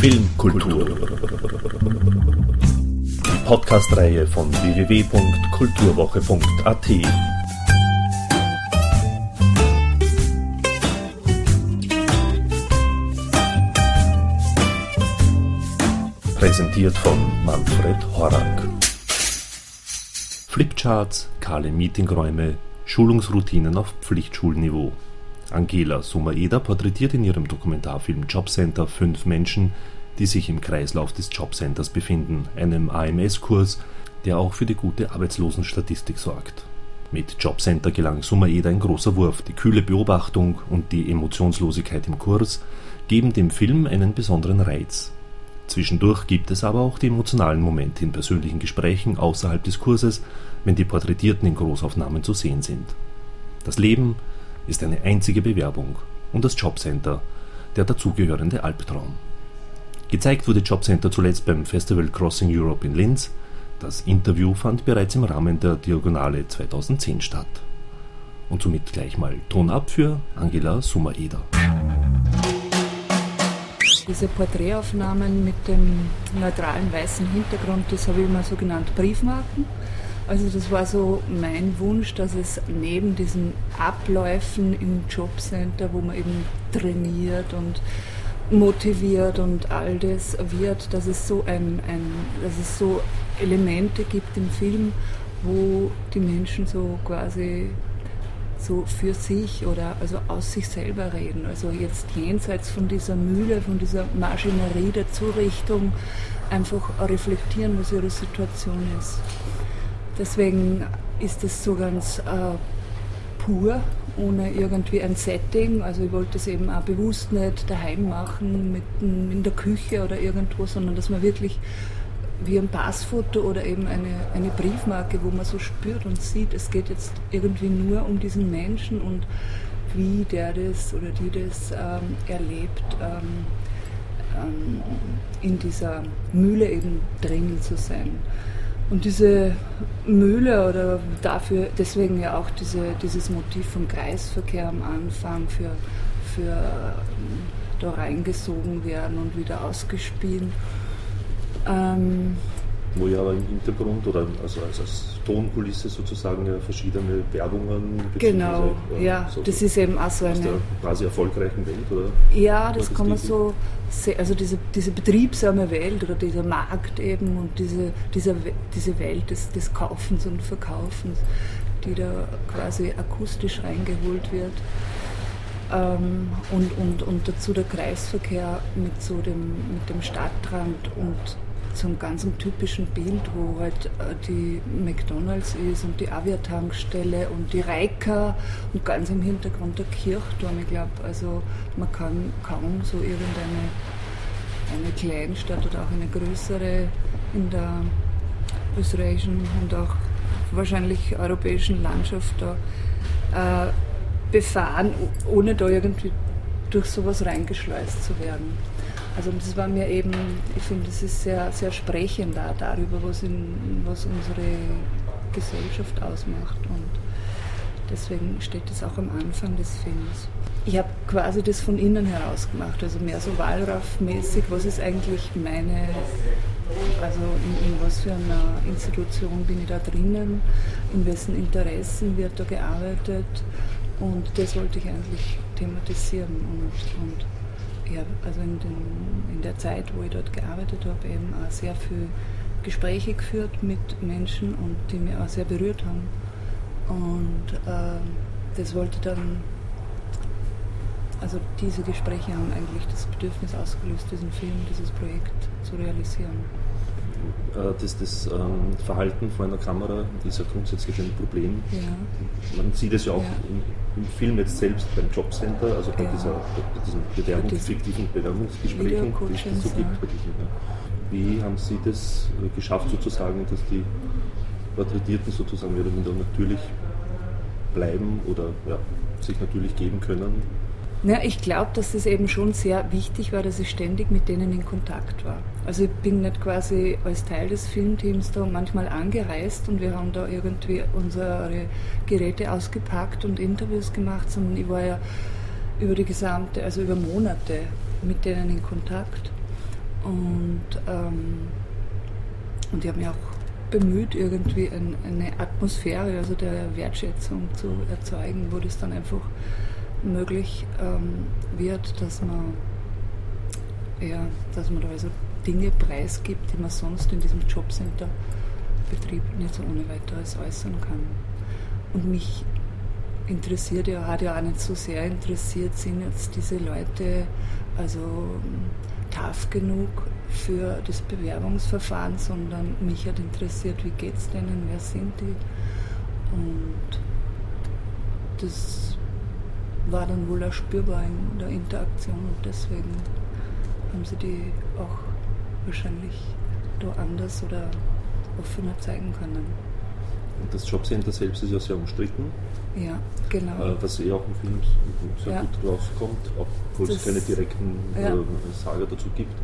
Filmkultur. Die Podcast-Reihe von www.kulturwoche.at. Präsentiert von Manfred Horak. Flipcharts, kahle Meetingräume, Schulungsroutinen auf Pflichtschulniveau. Angela Sumaeda porträtiert in ihrem Dokumentarfilm Jobcenter fünf Menschen, die sich im Kreislauf des Jobcenters befinden, einem AMS-Kurs, der auch für die gute Arbeitslosenstatistik sorgt. Mit Jobcenter gelang Sumaeda ein großer Wurf. Die kühle Beobachtung und die Emotionslosigkeit im Kurs geben dem Film einen besonderen Reiz. Zwischendurch gibt es aber auch die emotionalen Momente in persönlichen Gesprächen außerhalb des Kurses, wenn die Porträtierten in Großaufnahmen zu sehen sind. Das Leben ist eine einzige Bewerbung und das Jobcenter der dazugehörende Albtraum. Gezeigt wurde Jobcenter zuletzt beim Festival Crossing Europe in Linz. Das Interview fand bereits im Rahmen der Diagonale 2010 statt. Und somit gleich mal Ton ab für Angela Sumaeder. Diese Porträtaufnahmen mit dem neutralen weißen Hintergrund, das habe ich immer so genannt Briefmarken. Also das war so mein Wunsch, dass es neben diesen Abläufen im Jobcenter, wo man eben trainiert und motiviert und all das wird, dass es so ein, ein dass es so Elemente gibt im Film, wo die Menschen so quasi so für sich oder also aus sich selber reden. Also jetzt jenseits von dieser Mühle, von dieser Maschinerie der Zurichtung einfach reflektieren, was ihre Situation ist. Deswegen ist es so ganz äh, pur, ohne irgendwie ein Setting. Also ich wollte es eben auch bewusst nicht daheim machen, mit, in der Küche oder irgendwo, sondern dass man wirklich wie ein Passfoto oder eben eine, eine Briefmarke, wo man so spürt und sieht, es geht jetzt irgendwie nur um diesen Menschen und wie der das oder die das ähm, erlebt, ähm, ähm, in dieser Mühle eben drinnen zu sein. Und diese Mühle oder dafür, deswegen ja auch diese, dieses Motiv vom Kreisverkehr am Anfang für, für ähm, da reingesogen werden und wieder ausgespielt. Ähm, Wo ja aber im Hintergrund oder also als, als Tonkulisse sozusagen ja verschiedene Werbungen Genau, ja, ja so das ist eben auch so eine. Aus der quasi erfolgreichen Welt, oder? Ja, das kann man so sehen. Also diese, diese betriebsame Welt oder dieser Markt eben und diese, dieser, diese Welt des, des Kaufens und Verkaufens, die da quasi akustisch reingeholt wird. Ähm, und, und, und dazu der Kreisverkehr mit so dem, mit dem Stadtrand und zum ganz typischen Bild, wo halt äh, die McDonalds ist und die Avia-Tankstelle und die Reika und ganz im Hintergrund der Kirchturm. Ich glaube, also man kann kaum so irgendeine eine Kleinstadt oder auch eine größere in der österreichischen und auch wahrscheinlich europäischen Landschaft da äh, befahren, ohne da irgendwie durch sowas reingeschleust zu werden. Also das war mir eben, ich finde, das ist sehr, sehr sprechend da, darüber, was, in, was unsere Gesellschaft ausmacht. Und deswegen steht das auch am Anfang des Films. Ich habe quasi das von innen heraus gemacht, also mehr so Wallraff-mäßig, was ist eigentlich meine, also in, in, was für einer Institution bin ich da drinnen, in wessen Interessen wird da gearbeitet und das wollte ich eigentlich thematisieren und, und ja, also in, den, in der Zeit, wo ich dort gearbeitet habe, eben auch sehr viele Gespräche geführt mit Menschen und die mich auch sehr berührt haben. Und äh, das wollte dann, also diese Gespräche haben eigentlich das Bedürfnis ausgelöst, diesen Film, dieses Projekt zu realisieren. Äh, das, das ähm, Verhalten vor einer Kamera ist ja grundsätzlich ein Problem. Ja. Man sieht es ja auch ja. Im, Im, Film jetzt selbst beim Jobcenter, also bei, ja. dieser, bei diesen Bewerbungs-, fiktiven Bewerbungsgesprächen, die es so gibt. Wie haben Sie das äh, geschafft, sozusagen, dass die Porträtierten sozusagen mehr oder minder natürlich bleiben oder sich natürlich geben können? Ja, ich glaube, dass das eben schon sehr wichtig war, dass ich ständig mit denen in Kontakt war. Also ich bin nicht quasi als Teil des Filmteams da manchmal angereist und wir haben da irgendwie unsere Geräte ausgepackt und Interviews gemacht, sondern ich war ja über die gesamte, also über Monate mit denen in Kontakt. Und, ähm, und ich habe mich auch bemüht, irgendwie ein, eine Atmosphäre, also der Wertschätzung zu erzeugen, wo das dann einfach möglich ähm, wird, dass man, ja, dass man da also Dinge preisgibt, die man sonst in diesem Jobcenter-Betrieb nicht so ohne weiteres äußern kann. Und mich interessiert ja, hat ja auch nicht so sehr interessiert, sind jetzt diese Leute also tough genug für das Bewerbungsverfahren, sondern mich hat interessiert, wie geht es denen, wer sind die. Und das war dann wohl auch spürbar in der Interaktion und deswegen haben sie die auch wahrscheinlich da anders oder offener zeigen können. Und das Jobcenter selbst ist ja sehr umstritten. Ja, genau. Äh, was eh auch im Film sehr ja. gut rauskommt, obwohl es keine direkten ja. äh, Sager dazu gibt.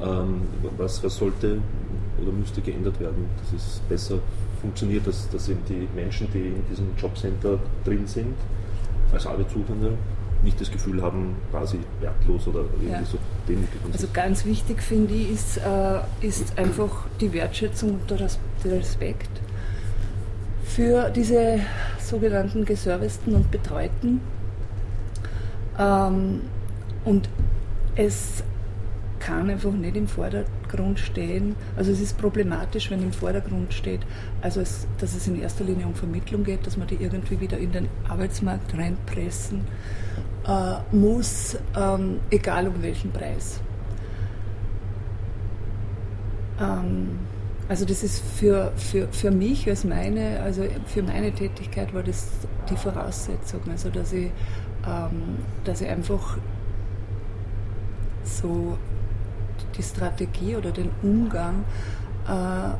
Ähm, was, was sollte oder müsste geändert werden, dass es besser funktioniert, dass, dass eben die Menschen, die in diesem Jobcenter drin sind, als Arbeitssuchende, nicht das Gefühl haben, quasi wertlos oder irgendwie ja. so demütig. Also ganz wichtig finde ich ist, äh, ist einfach die Wertschätzung und der Respekt für diese sogenannten Geserviceden und Betreuten. Ähm, und es kann einfach nicht im Vordergrund stehen. Also es ist problematisch, wenn im Vordergrund steht, also es, dass es in erster Linie um Vermittlung geht, dass man die irgendwie wieder in den Arbeitsmarkt reinpressen äh, muss, ähm, egal um welchen Preis. Ähm, also das ist für, für, für mich als meine, also für meine Tätigkeit war das die Voraussetzung, also dass ich, ähm, dass ich einfach so die Strategie oder den Umgang äh,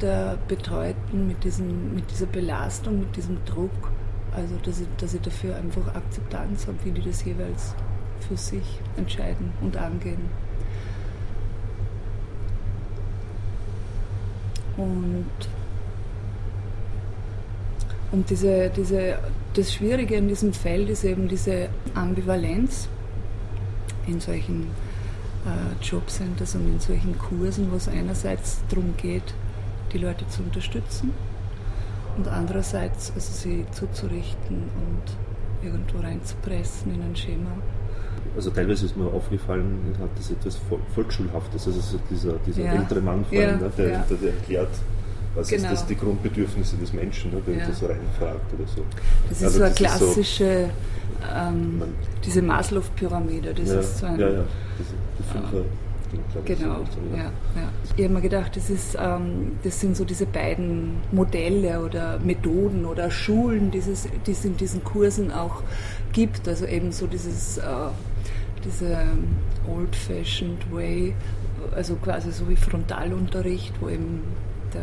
der Betreuten mit, diesem, mit dieser Belastung, mit diesem Druck, also dass ich, dass ich dafür einfach Akzeptanz habe, wie die das jeweils für sich entscheiden und angehen. Und, und diese, diese, das Schwierige in diesem Feld ist eben diese Ambivalenz in solchen Jobcenters und in solchen Kursen, wo es einerseits darum geht, die Leute zu unterstützen und andererseits also sie zuzurichten und irgendwo reinzupressen in ein Schema. Also teilweise ist mir aufgefallen, hat das etwas Volksschulhaftes, also so dieser, dieser ja. ältere Mann vor allem, ja, ne, der, ja. der, der, erklärt, was genau. ist das die Grundbedürfnisse des Menschen, ne, der ja. da so reinfragt oder so. Das ist also so eine klassische, so, ähm, diese Maslow-Pyramide, das ist so ein... Ja, ja, die Fünfer... Genau, ja. ja. Ich habe mir gedacht, das, ist, ähm, das sind so diese beiden Modelle oder Methoden oder Schulen, die es in diesen Kursen auch gibt. Also eben so dieses äh, diese old-fashioned way, also quasi so wie Frontalunterricht, wo eben der,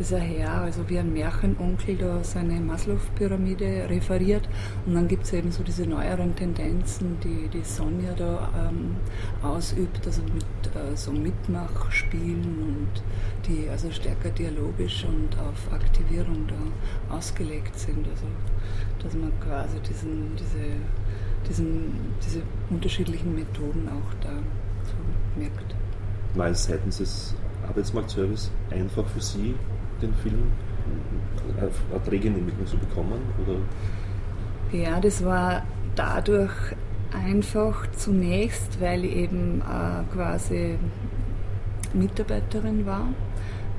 dieser Herr, also wie ein Märchenonkel, da seine Maslow-Pyramide referiert. Und dann gibt es eben so diese neueren Tendenzen, die die Sonja da ähm, ausübt, also mit äh, so Mitmachspielen und die also stärker dialogisch und auf Aktivierung da ausgelegt sind. Also dass man quasi diesen, diese diesen, diese unterschiedlichen Methoden auch da so merkt. War es seitens des Arbeitsmarktservice einfach für Sie, den Film eine Drehgenehmigung zu bekommen? Oder? Ja, das war dadurch einfach zunächst, weil ich eben äh, quasi Mitarbeiterin war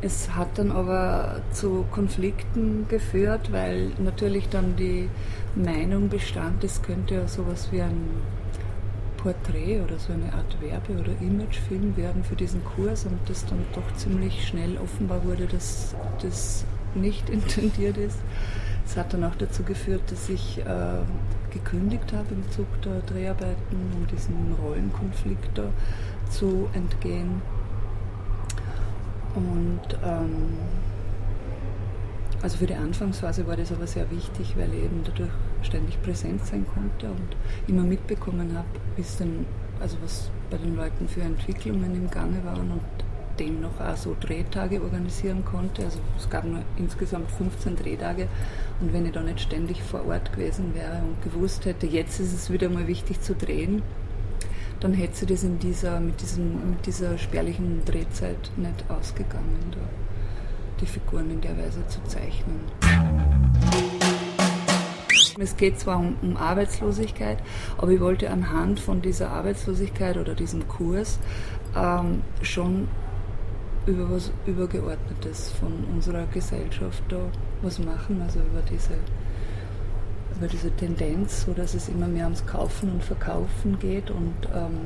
es hat dann aber zu Konflikten geführt, weil natürlich dann die Meinung bestand, es könnte ja sowas wie ein Porträt oder so eine Art Werbe- oder Imagefilm werden für diesen Kurs und das dann doch ziemlich schnell offenbar wurde, dass das nicht intendiert ist. Es hat dann auch dazu geführt, dass ich äh, gekündigt habe im Zug der Dreharbeiten, um diesem Rollenkonflikt da zu entgehen. Und ähm, also für die Anfangsphase war das aber sehr wichtig, weil eben dadurch ständig präsent sein konnte und immer mitbekommen habe, also was bei den Leuten für Entwicklungen im Gange waren und demnach auch so Drehtage organisieren konnte. Also es gab nur insgesamt 15 Drehtage und wenn ich da nicht ständig vor Ort gewesen wäre und gewusst hätte, jetzt ist es wieder mal wichtig zu drehen, dann hätte sie das in dieser, mit, diesem, mit dieser spärlichen Drehzeit nicht ausgegangen, da, die Figuren in der Weise zu zeichnen. Es geht zwar um, um, Arbeitslosigkeit, aber ich wollte anhand von dieser Arbeitslosigkeit oder diesem Kurs ähm, schon über was Übergeordnetes von unserer Gesellschaft da was machen, also über diese, über diese Tendenz, so dass es immer mehr ums Kaufen und Verkaufen geht und, ähm,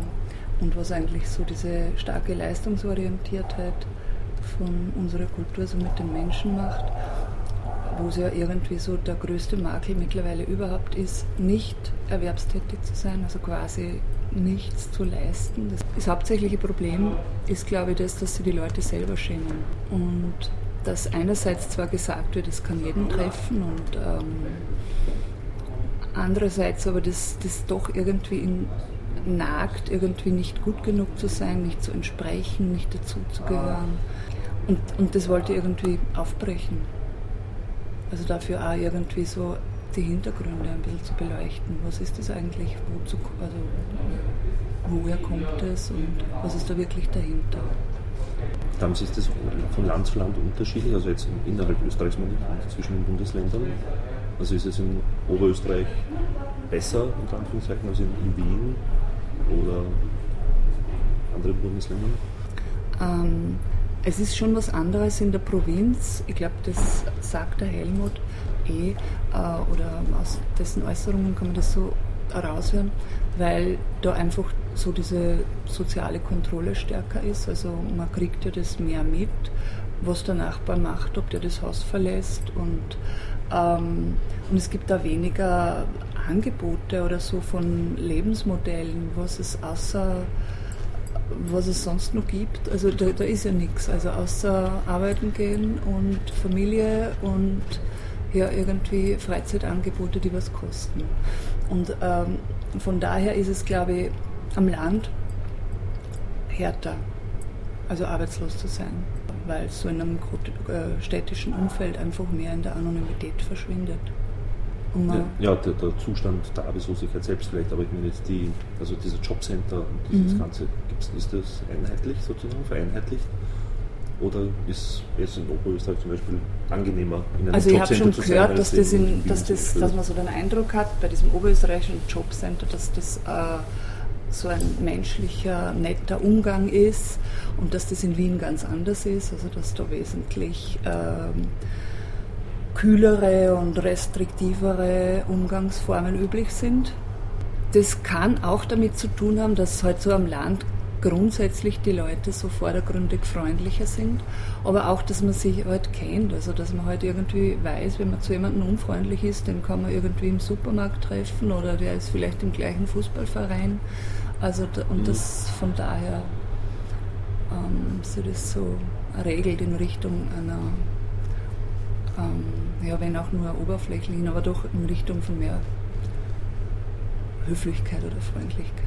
und was eigentlich so diese starke Leistungsorientiertheit von unserer Kultur so mit den Menschen macht wo es ja irgendwie so der größte Makel mittlerweile überhaupt ist, nicht erwerbstätig zu sein, also quasi nichts zu leisten. Das, hauptsächliche Problem ist, glaube ich, das, dass sie die Leute selber schämen. Und dass einerseits zwar gesagt wird, es kann jeden treffen und ähm, andererseits aber das, das doch irgendwie in, nagt, irgendwie nicht gut genug zu sein, nicht zu entsprechen, nicht dazu zu gehören. Und, und das wollte irgendwie aufbrechen. Also dafür auch irgendwie so die Hintergründe ein bisschen zu beleuchten. Was ist das eigentlich? Wozu, also, woher kommt es und was ist da wirklich dahinter? Dann ist das von Land zu Land unterschiedlich, also jetzt innerhalb Österreichs meine ich, zwischen den Bundesländern. Also ist es in Oberösterreich besser, in Anführungszeichen, als in, in Wien oder anderen Bundesländern? Ähm, es ist schon was anderes in der Provinz. Ich glaube, das sagt der Helmut eh, äh, oder aus dessen Äußerungen kann man das so heraushören, weil da einfach so diese soziale Kontrolle stärker ist. Also man kriegt ja das mehr mit, was der Nachbar macht, ob der das Haus verlässt und, ähm, und es gibt da weniger Angebote oder so von Lebensmodellen, was es außer was es sonst noch gibt. Also da, da ist ja nichts. Also außer arbeiten gehen und Familie und ja irgendwie Freizeitangebote, die was kosten. Und ähm, von daher ist es, glaube ich, am Land härter, also arbeitslos zu sein, weil so in einem äh, städtischen Umfeld einfach mehr in der Anonymität verschwindet. Ja, ja der, der, Zustand der Arbeitslosigkeit selbst vielleicht, aber ich meine jetzt die, also diese Jobcenter und dieses mhm. Ganze, gibt's, ist das einheitlich sozusagen, vereinheitlicht? Oder ist es in Oberösterreich zum Beispiel angenehmer in einem Also ich habe schon gehört, sein, dass, das in, dass, das, dass man so den Eindruck hat bei diesem oberösterreichischen Jobcenter, dass das äh, so ein menschlicher, netter Umgang ist und dass das in Wien ganz anders ist, also dass da wesentlich ähm, kühlere und restriktivere Umgangsformen üblich sind. Das kann auch damit zu tun haben, dass halt so am Land grundsätzlich die Leute so vordergründig freundlicher sind, aber auch, dass man sich halt kennt, also dass man halt irgendwie weiß, wenn man zu jemandem unfreundlich ist, den kann man irgendwie im Supermarkt treffen oder der ist vielleicht im gleichen Fußballverein. Also und mhm. das von daher ähm, so das so regelt in Richtung einer ähm, ja, wenn auch nur oberflächlichen, aber doch in Richtung von mehr Höflichkeit oder Freundlichkeit.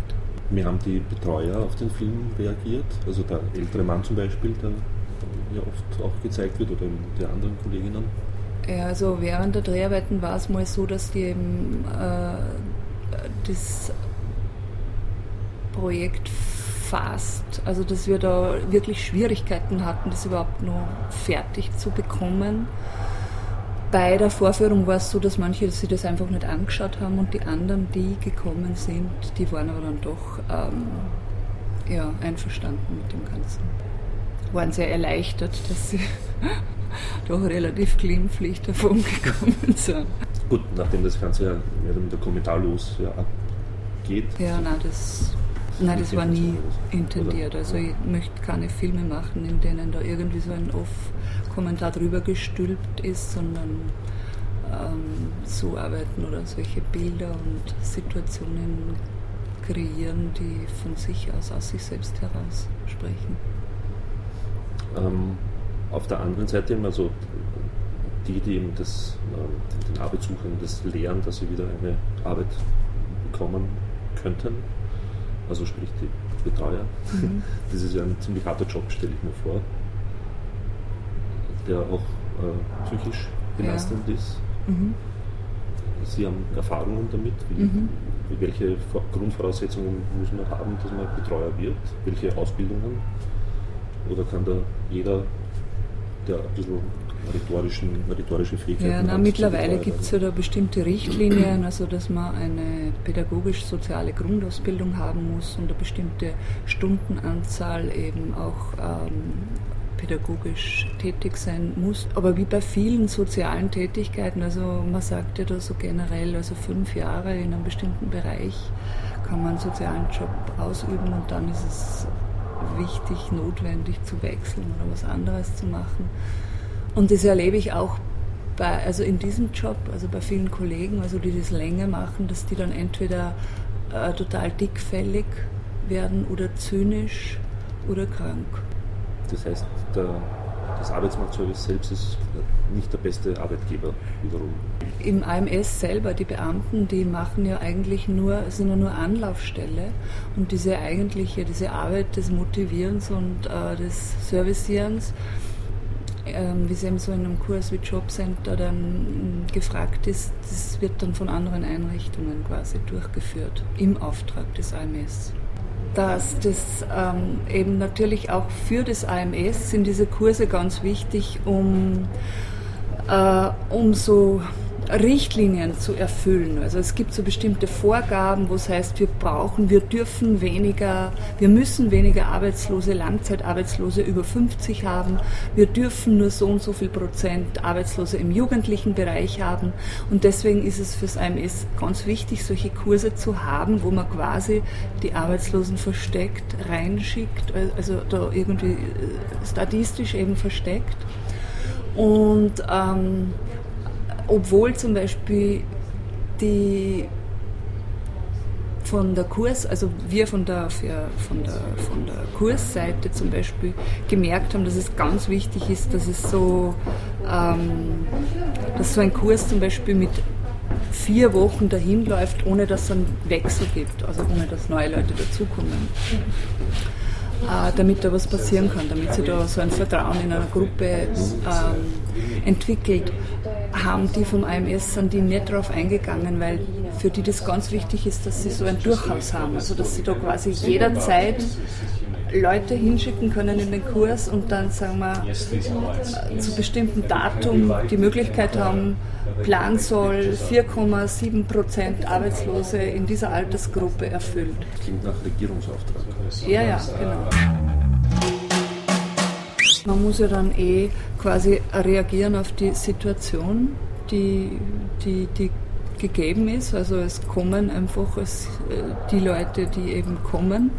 Wie haben die Betreuer auf den Film reagiert? Also der ältere Mann zum Beispiel, der ja oft auch gezeigt wird, oder die anderen Kolleginnen? Ja, also während der Dreharbeiten war es mal so, dass die eben äh, das Projekt fast, also dass wir da wirklich Schwierigkeiten hatten, das überhaupt noch fertig zu bekommen bei der Vorführung war es so, dass manche sich das einfach nicht angeschaut haben und die anderen, die gekommen sind, die waren aber dann doch ähm, ja, einverstanden mit dem Ganzen. Waren sehr erleichtert, dass sie doch relativ glimpflich davon gekommen sind. Gut, nachdem das Ganze ja mehr oder weniger kommentarlos ja, geht. Ja, nein, das, nein, das war nie intendiert. Also ich möchte keine Filme machen, in denen da irgendwie so ein Off Kommentar drüber gestülpt ist, sondern ähm, so arbeiten oder solche Bilder und Situationen kreieren, die von sich aus, aus sich selbst heraus sprechen. Ähm, auf der anderen Seite, also die, die eben das, äh, den Arbeitssuchenden das lehren, dass sie wieder eine Arbeit bekommen könnten, also sprich die Betreuer, mhm. das ist ja ein ziemlich harter Job, stelle ich mir vor der auch äh, psychisch belastend ja. ist. Mhm. Sie haben Erfahrungen damit. Wie, mhm. welche Grundvoraussetzungen muss man haben, dass man Betreuer wird? Welche Ausbildungen? Oder kann da jeder, der ein bisschen rhetorischen, rhetorische Fähigkeiten ja, na, Mittlerweile gibt es ja da bestimmte Richtlinien, also dass man eine pädagogisch-soziale Grundausbildung haben muss und eine bestimmte Stundenanzahl eben auch ähm, pädagogisch tätig sein muss. Aber wie bei vielen sozialen Tätigkeiten, also man sagt ja da so generell, also fünf Jahre in einem bestimmten Bereich kann man einen sozialen Job ausüben und dann ist es wichtig, notwendig zu wechseln oder was anderes zu machen. Und das erlebe ich auch bei, also in diesem Job, also bei vielen Kollegen, also die das länger machen, dass die dann entweder äh, total dickfällig werden oder zynisch oder krank. Das heißt, der, das Arbeitsmarktservice selbst ist nicht der beste Arbeitgeber wiederum. Im AMS selber, die Beamten, die machen ja eigentlich nur, sind ja nur Anlaufstelle und diese eigentliche, diese Arbeit des Motivierens und äh, des Servicierens, ähm, wie es eben so in einem Kurs wie Jobcenter dann gefragt ist, das wird dann von anderen Einrichtungen quasi durchgeführt im Auftrag des AMS dass das ähm, eben natürlich auch für das AMS sind diese Kurse ganz wichtig, um, äh, um so Richtlinien zu erfüllen. Also es gibt so bestimmte Vorgaben, wo es heißt, wir brauchen, wir dürfen weniger, wir müssen weniger Arbeitslose, Langzeitarbeitslose über 50 haben. Wir dürfen nur so und so viel Prozent Arbeitslose im jugendlichen Bereich haben. Und deswegen ist es fürs AMS ganz wichtig, solche Kurse zu haben, wo man quasi die Arbeitslosen versteckt reinschickt, also da irgendwie äh, statistisch eben versteckt. Und ähm, obwohl zum Beispiel die von der Kurs, also wir von der, von, der, von der Kursseite zum Beispiel gemerkt haben, dass es ganz wichtig ist, dass es so, ähm, dass so ein Kurs zum Beispiel mit vier Wochen dahin läuft, ohne dass es einen Wechsel gibt, also ohne dass neue Leute dazukommen. Äh, damit da was passieren kann, damit sich da so ein Vertrauen in einer Gruppe ähm, entwickelt haben die vom AMS, sind die nicht darauf eingegangen, weil für die das ganz wichtig ist, dass sie so ein Durchhaus haben. Also dass sie da quasi jederzeit Leute hinschicken können in den Kurs und dann, sagen wir, zu bestimmten Datum die Möglichkeit haben, Plan soll 4,7 Prozent Arbeitslose in dieser Altersgruppe erfüllt. Klingt nach Regierungsauftrag. Ja, ja, genau. Man muss ja dann eh quasi reagieren auf die Situation, die, die, die gegeben ist. Also es kommen einfach es, äh, die Leute, die eben kommen.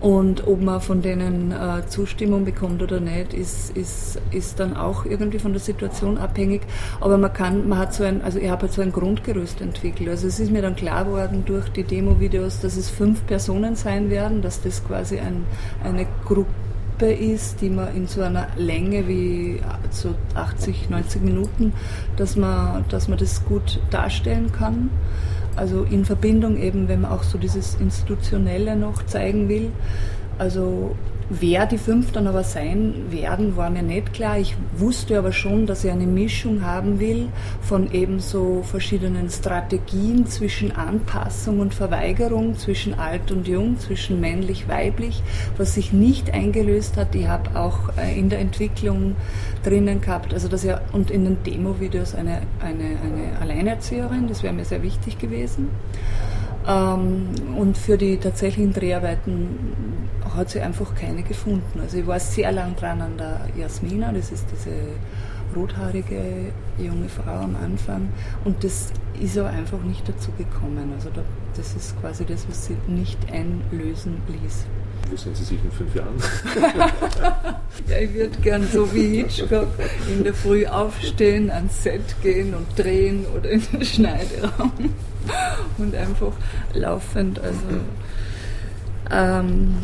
Und ob man von denen äh, Zustimmung bekommt oder nicht, ist, ist, ist dann auch irgendwie von der Situation abhängig. Aber man kann, man hat so ein, also ich habe halt so ein Grundgerüst entwickelt. Also es ist mir dann klar geworden durch die Demo-Videos, dass es fünf Personen sein werden, dass das quasi ein, eine Gruppe Gruppe ist, die man in so einer Länge wie so 80, 90 Minuten, dass man, dass man das gut darstellen kann. Also in Verbindung eben, wenn man auch so dieses Institutionelle noch zeigen will. Also Wer die fünf dann aber sein werden, war mir nicht klar. Ich wusste aber schon, dass ich eine Mischung haben will von eben so verschiedenen Strategien zwischen Anpassung und Verweigerung, zwischen alt und jung, zwischen männlich-weiblich, was sich nicht eingelöst hat. Ich habe auch äh, in der Entwicklung drinnen gehabt, also dass ja und in den Demo-Videos eine, eine, eine Alleinerzieherin, das wäre mir sehr wichtig gewesen. Ähm, und für die tatsächlichen Dreharbeiten hat sie einfach keine gefunden. Also ich war sehr lang dran an der Jasmina, das ist diese rothaarige junge Frau am Anfang. Und das ist aber einfach nicht dazu gekommen. Also das ist quasi das, was sie nicht einlösen ließ. Wo sehen Sie sich in fünf Jahren? ja, ich würde gern so wie Hitchcock in der Früh aufstehen, ans Set gehen und drehen oder in den Schneideraum und einfach laufend. Also, ähm,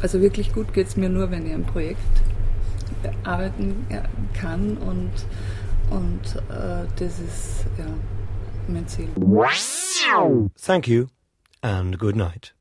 also wirklich gut geht es mir nur, wenn ich ein Projekt arbeiten kann und, und äh, das ist ja, mein Ziel. Thank you and good night.